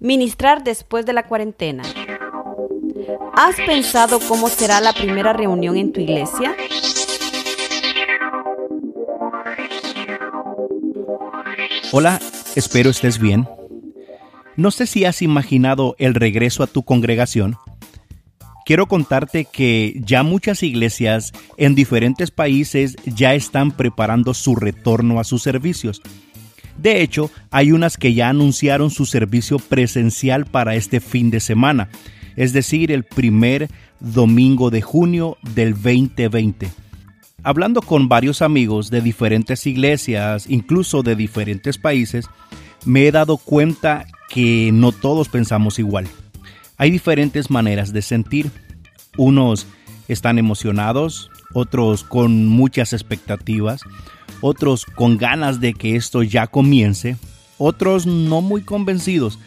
Ministrar después de la cuarentena. ¿Has pensado cómo será la primera reunión en tu iglesia? Hola, espero estés bien. No sé si has imaginado el regreso a tu congregación. Quiero contarte que ya muchas iglesias en diferentes países ya están preparando su retorno a sus servicios. De hecho, hay unas que ya anunciaron su servicio presencial para este fin de semana, es decir, el primer domingo de junio del 2020. Hablando con varios amigos de diferentes iglesias, incluso de diferentes países, me he dado cuenta que no todos pensamos igual. Hay diferentes maneras de sentir. Unos están emocionados, otros con muchas expectativas, otros con ganas de que esto ya comience, otros no muy convencidos.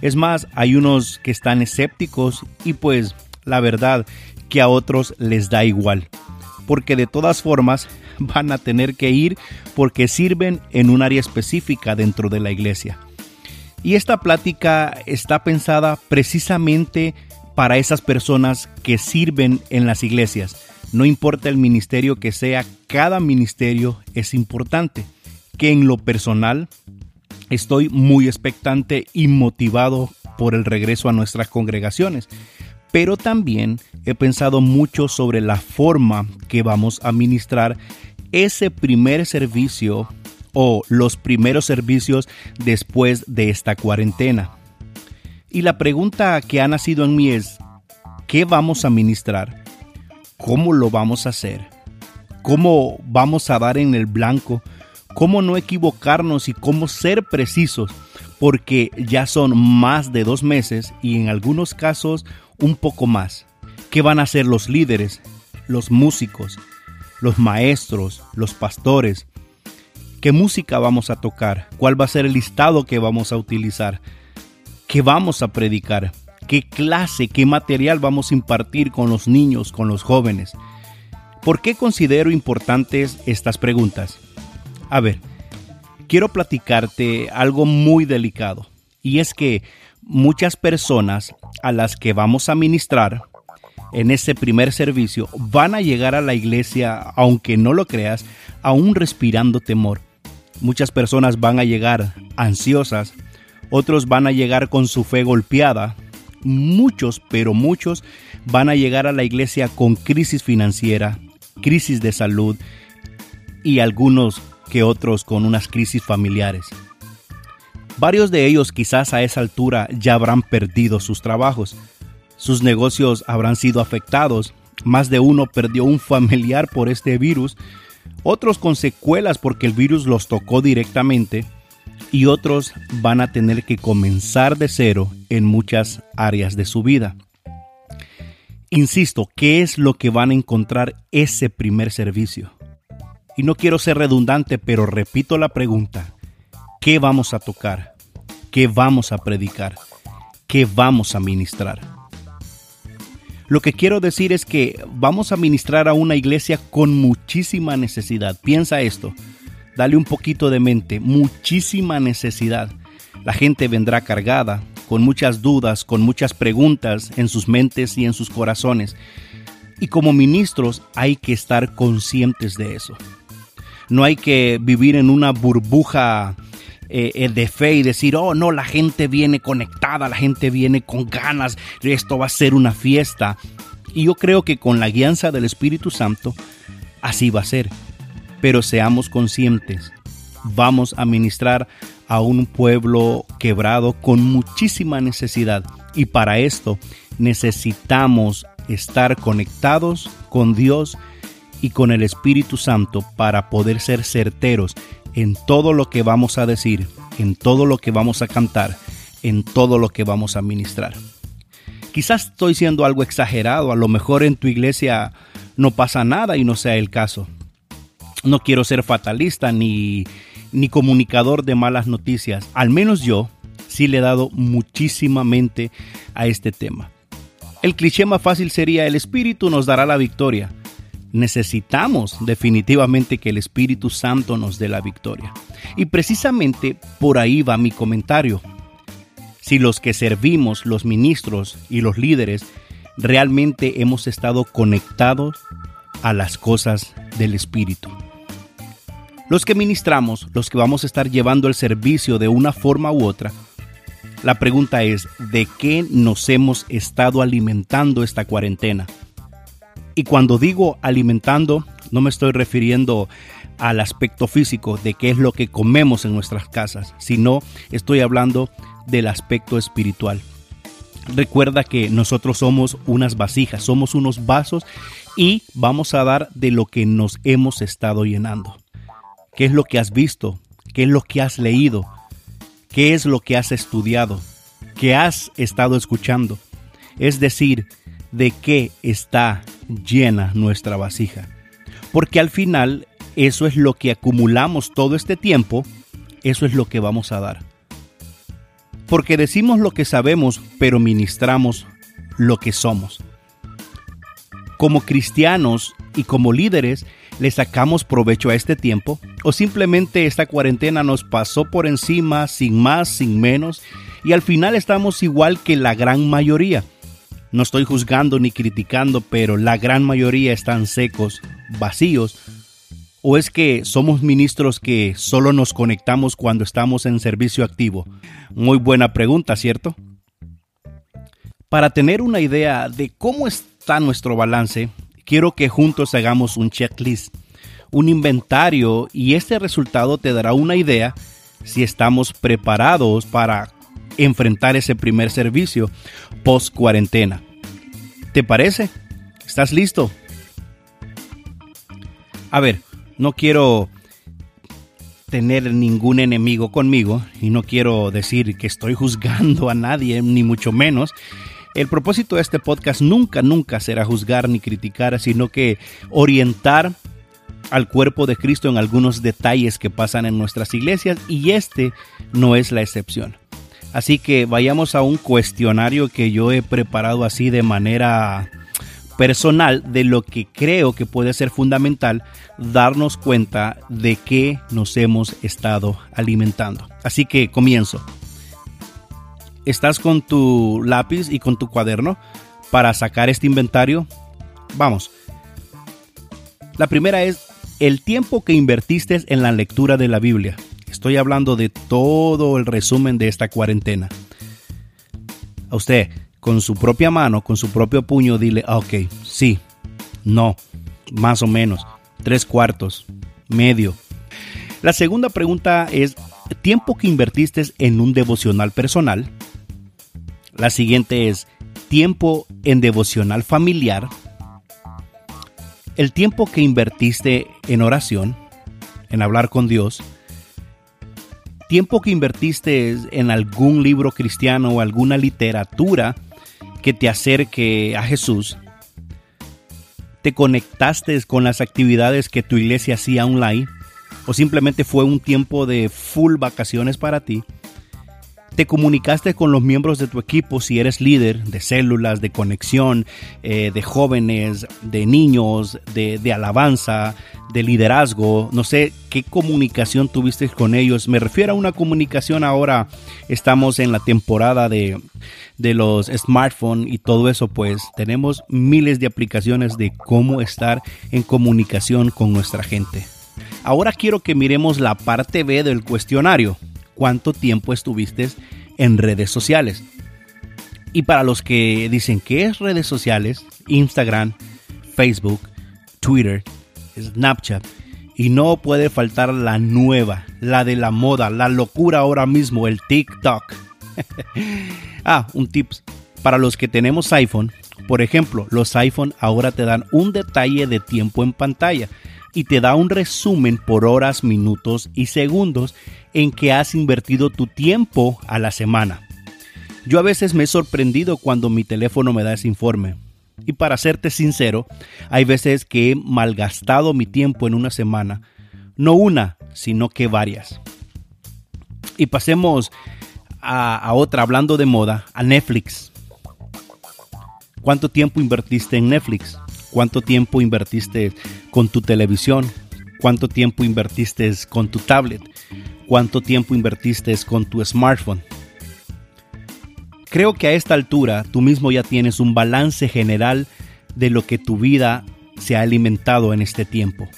Es más, hay unos que están escépticos y pues la verdad que a otros les da igual, porque de todas formas van a tener que ir porque sirven en un área específica dentro de la iglesia. Y esta plática está pensada precisamente para esas personas que sirven en las iglesias. No importa el ministerio que sea, cada ministerio es importante. Que en lo personal estoy muy expectante y motivado por el regreso a nuestras congregaciones. Pero también he pensado mucho sobre la forma que vamos a ministrar ese primer servicio o los primeros servicios después de esta cuarentena. Y la pregunta que ha nacido en mí es, ¿qué vamos a ministrar? ¿Cómo lo vamos a hacer? ¿Cómo vamos a dar en el blanco? ¿Cómo no equivocarnos y cómo ser precisos? Porque ya son más de dos meses y en algunos casos un poco más. ¿Qué van a hacer los líderes, los músicos, los maestros, los pastores, qué música vamos a tocar, cuál va a ser el listado que vamos a utilizar, qué vamos a predicar, qué clase, qué material vamos a impartir con los niños, con los jóvenes. ¿Por qué considero importantes estas preguntas? A ver, quiero platicarte algo muy delicado, y es que muchas personas a las que vamos a ministrar en ese primer servicio van a llegar a la iglesia, aunque no lo creas, aún respirando temor Muchas personas van a llegar ansiosas, otros van a llegar con su fe golpeada, muchos, pero muchos van a llegar a la iglesia con crisis financiera, crisis de salud y algunos que otros con unas crisis familiares. Varios de ellos quizás a esa altura ya habrán perdido sus trabajos, sus negocios habrán sido afectados, más de uno perdió un familiar por este virus. Otros con secuelas porque el virus los tocó directamente y otros van a tener que comenzar de cero en muchas áreas de su vida. Insisto, ¿qué es lo que van a encontrar ese primer servicio? Y no quiero ser redundante, pero repito la pregunta. ¿Qué vamos a tocar? ¿Qué vamos a predicar? ¿Qué vamos a ministrar? Lo que quiero decir es que vamos a ministrar a una iglesia con muchísima necesidad. Piensa esto, dale un poquito de mente, muchísima necesidad. La gente vendrá cargada, con muchas dudas, con muchas preguntas en sus mentes y en sus corazones. Y como ministros hay que estar conscientes de eso. No hay que vivir en una burbuja eh, de fe y decir, oh no, la gente viene conectada, la gente viene con ganas, esto va a ser una fiesta. Y yo creo que con la guianza del Espíritu Santo, así va a ser. Pero seamos conscientes, vamos a ministrar a un pueblo quebrado con muchísima necesidad. Y para esto necesitamos estar conectados con Dios y con el Espíritu Santo para poder ser certeros en todo lo que vamos a decir, en todo lo que vamos a cantar, en todo lo que vamos a ministrar. Quizás estoy siendo algo exagerado, a lo mejor en tu iglesia no pasa nada y no sea el caso. No quiero ser fatalista ni, ni comunicador de malas noticias, al menos yo sí le he dado muchísima mente a este tema. El cliché más fácil sería el espíritu nos dará la victoria necesitamos definitivamente que el Espíritu Santo nos dé la victoria. Y precisamente por ahí va mi comentario. si los que servimos, los ministros y los líderes, realmente hemos estado conectados a las cosas del Espíritu. Los que ministramos, los que vamos a estar llevando el servicio de una forma u otra, la pregunta es, ¿de qué nos hemos estado alimentando esta cuarentena? Y cuando digo alimentando, no me estoy refiriendo al aspecto físico de qué es lo que comemos en nuestras casas, sino estoy hablando del aspecto espiritual. Recuerda que nosotros somos unas vasijas, somos unos vasos y vamos a dar de lo que nos hemos estado llenando. ¿Qué es lo que has visto? ¿Qué es lo que has leído? ¿Qué es lo que has estudiado? ¿Qué has estado escuchando? Es decir, de qué está llena nuestra vasija. Porque al final eso es lo que acumulamos todo este tiempo, eso es lo que vamos a dar. Porque decimos lo que sabemos, pero ministramos lo que somos. Como cristianos y como líderes, ¿le sacamos provecho a este tiempo? ¿O simplemente esta cuarentena nos pasó por encima, sin más, sin menos, y al final estamos igual que la gran mayoría? No estoy juzgando ni criticando, pero la gran mayoría están secos, vacíos. ¿O es que somos ministros que solo nos conectamos cuando estamos en servicio activo? Muy buena pregunta, ¿cierto? Para tener una idea de cómo está nuestro balance, quiero que juntos hagamos un checklist, un inventario y este resultado te dará una idea si estamos preparados para enfrentar ese primer servicio post cuarentena. ¿Te parece? ¿Estás listo? A ver, no quiero tener ningún enemigo conmigo y no quiero decir que estoy juzgando a nadie, ni mucho menos. El propósito de este podcast nunca, nunca será juzgar ni criticar, sino que orientar al cuerpo de Cristo en algunos detalles que pasan en nuestras iglesias y este no es la excepción. Así que vayamos a un cuestionario que yo he preparado así de manera personal de lo que creo que puede ser fundamental darnos cuenta de qué nos hemos estado alimentando. Así que comienzo. ¿Estás con tu lápiz y con tu cuaderno para sacar este inventario? Vamos. La primera es el tiempo que invertiste en la lectura de la Biblia. Estoy hablando de todo el resumen de esta cuarentena. A usted, con su propia mano, con su propio puño, dile, ah, ok, sí, no, más o menos, tres cuartos, medio. La segunda pregunta es, ¿tiempo que invertiste en un devocional personal? La siguiente es, ¿tiempo en devocional familiar? El tiempo que invertiste en oración, en hablar con Dios, tiempo que invertiste en algún libro cristiano o alguna literatura que te acerque a Jesús, te conectaste con las actividades que tu iglesia hacía online o simplemente fue un tiempo de full vacaciones para ti, te comunicaste con los miembros de tu equipo si eres líder de células, de conexión, eh, de jóvenes, de niños, de, alabanza, de liderazgo. No sé qué comunicación tuviste con ellos. Me refiero a una comunicación ahora. Estamos en la temporada de, de los smartphones y todo eso. Pues tenemos miles de aplicaciones de cómo estar en comunicación con nuestra gente. Ahora quiero que miremos la parte B del cuestionario cuánto tiempo estuviste en redes sociales. Y para los que dicen que es redes sociales, Instagram, Facebook, Twitter, Snapchat, y no puede faltar la nueva, la de la moda, la locura ahora mismo, el TikTok. ah, un tips. Para los que tenemos iPhone, por ejemplo, los iPhone ahora te dan un detalle de tiempo en pantalla y te da un resumen por horas, minutos y segundos en que has invertido tu tiempo a la semana. Yo a veces me he sorprendido cuando mi teléfono me da ese informe. Y para serte sincero, hay veces que he malgastado mi tiempo en una semana. No una, sino que varias. Y pasemos a, a otra, hablando de moda, a Netflix. ¿Cuánto tiempo invertiste en Netflix? ¿Cuánto tiempo invertiste con tu televisión? ¿Cuánto tiempo invertiste con tu tablet? ¿Cuánto tiempo invertiste con tu smartphone? Creo que a esta altura tú mismo ya tienes un balance general de lo que tu vida se ha alimentado en este tiempo.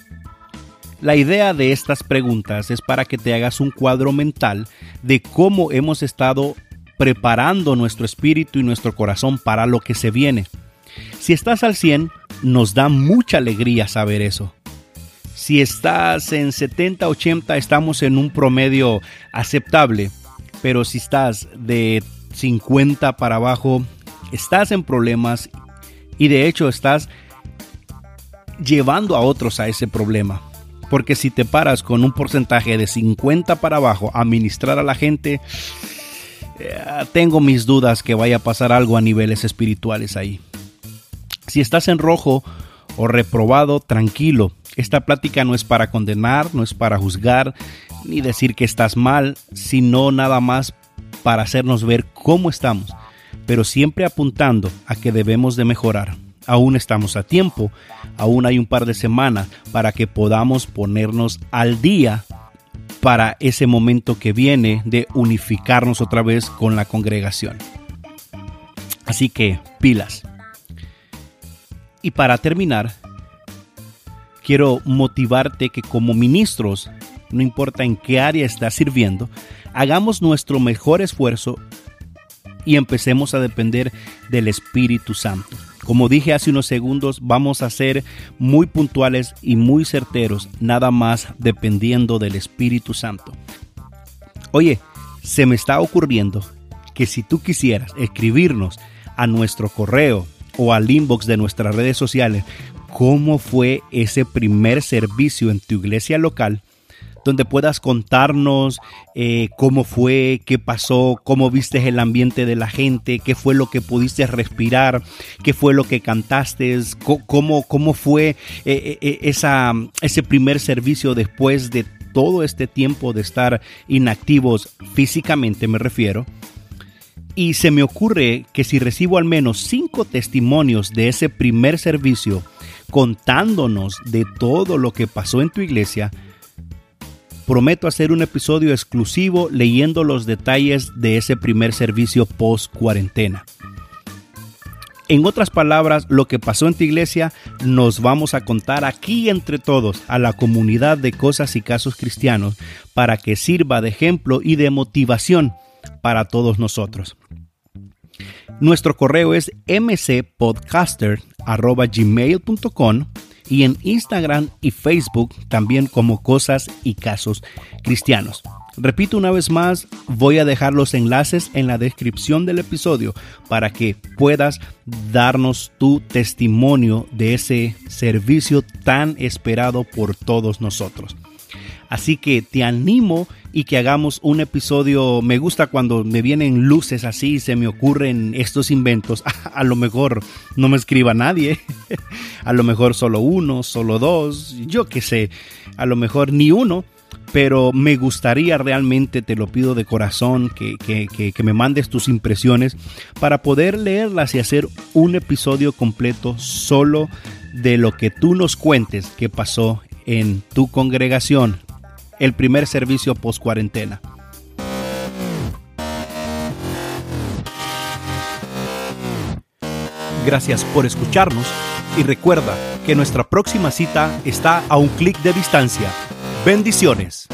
La idea de estas preguntas es para que te hagas un cuadro mental de cómo hemos estado preparando nuestro espíritu y nuestro corazón para lo que se viene. Si estás al 100, nos da mucha alegría saber eso. Si estás en 70, 80, estamos en un promedio aceptable, pero si estás de 50 para abajo, estás en problemas y de hecho estás llevando a otros a ese problema. Porque si te paras con un porcentaje de 50 para abajo a ministrar a la gente, eh, tengo mis dudas que vaya a pasar algo a niveles espirituales ahí. Si estás en rojo o reprobado, tranquilo. Esta plática no es para condenar, no es para juzgar, ni decir que estás mal, sino nada más para hacernos ver cómo estamos, pero siempre apuntando a que debemos de mejorar. Aún estamos a tiempo, aún hay un par de semanas para que podamos ponernos al día para ese momento que viene de unificarnos otra vez con la congregación. Así que pilas. Y para terminar, quiero motivarte que como ministros, no importa en qué área estás sirviendo, hagamos nuestro mejor esfuerzo y empecemos a depender del Espíritu Santo. Como dije hace unos segundos, vamos a ser muy puntuales y muy certeros, nada más dependiendo del Espíritu Santo. Oye, se me está ocurriendo que si tú quisieras escribirnos a nuestro correo o al inbox de nuestras redes sociales cómo fue ese primer servicio en tu iglesia local, donde puedas contarnos eh, cómo fue, qué pasó, cómo viste el ambiente de la gente, qué fue lo que pudiste respirar, qué fue lo que cantaste, cómo, cómo fue eh, eh, esa, ese primer servicio después de todo este tiempo de estar inactivos físicamente, me refiero. Y se me ocurre que si recibo al menos cinco testimonios de ese primer servicio, contándonos de todo lo que pasó en tu iglesia, prometo hacer un episodio exclusivo leyendo los detalles de ese primer servicio post cuarentena. En otras palabras, lo que pasó en tu iglesia nos vamos a contar aquí entre todos a la comunidad de cosas y casos cristianos para que sirva de ejemplo y de motivación para todos nosotros. Nuestro correo es mcpodcaster.gmail.com y en Instagram y Facebook también como Cosas y Casos Cristianos. Repito una vez más, voy a dejar los enlaces en la descripción del episodio para que puedas darnos tu testimonio de ese servicio tan esperado por todos nosotros. Así que te animo y que hagamos un episodio. Me gusta cuando me vienen luces así y se me ocurren estos inventos. A lo mejor no me escriba nadie. A lo mejor solo uno, solo dos. Yo qué sé. A lo mejor ni uno. Pero me gustaría realmente, te lo pido de corazón, que, que me mandes tus impresiones para poder leerlas y hacer un episodio completo solo de lo que tú nos cuentes que pasó en tu congregación el primer servicio post cuarentena. Gracias por escucharnos y recuerda que nuestra próxima cita está a un clic de distancia. Bendiciones.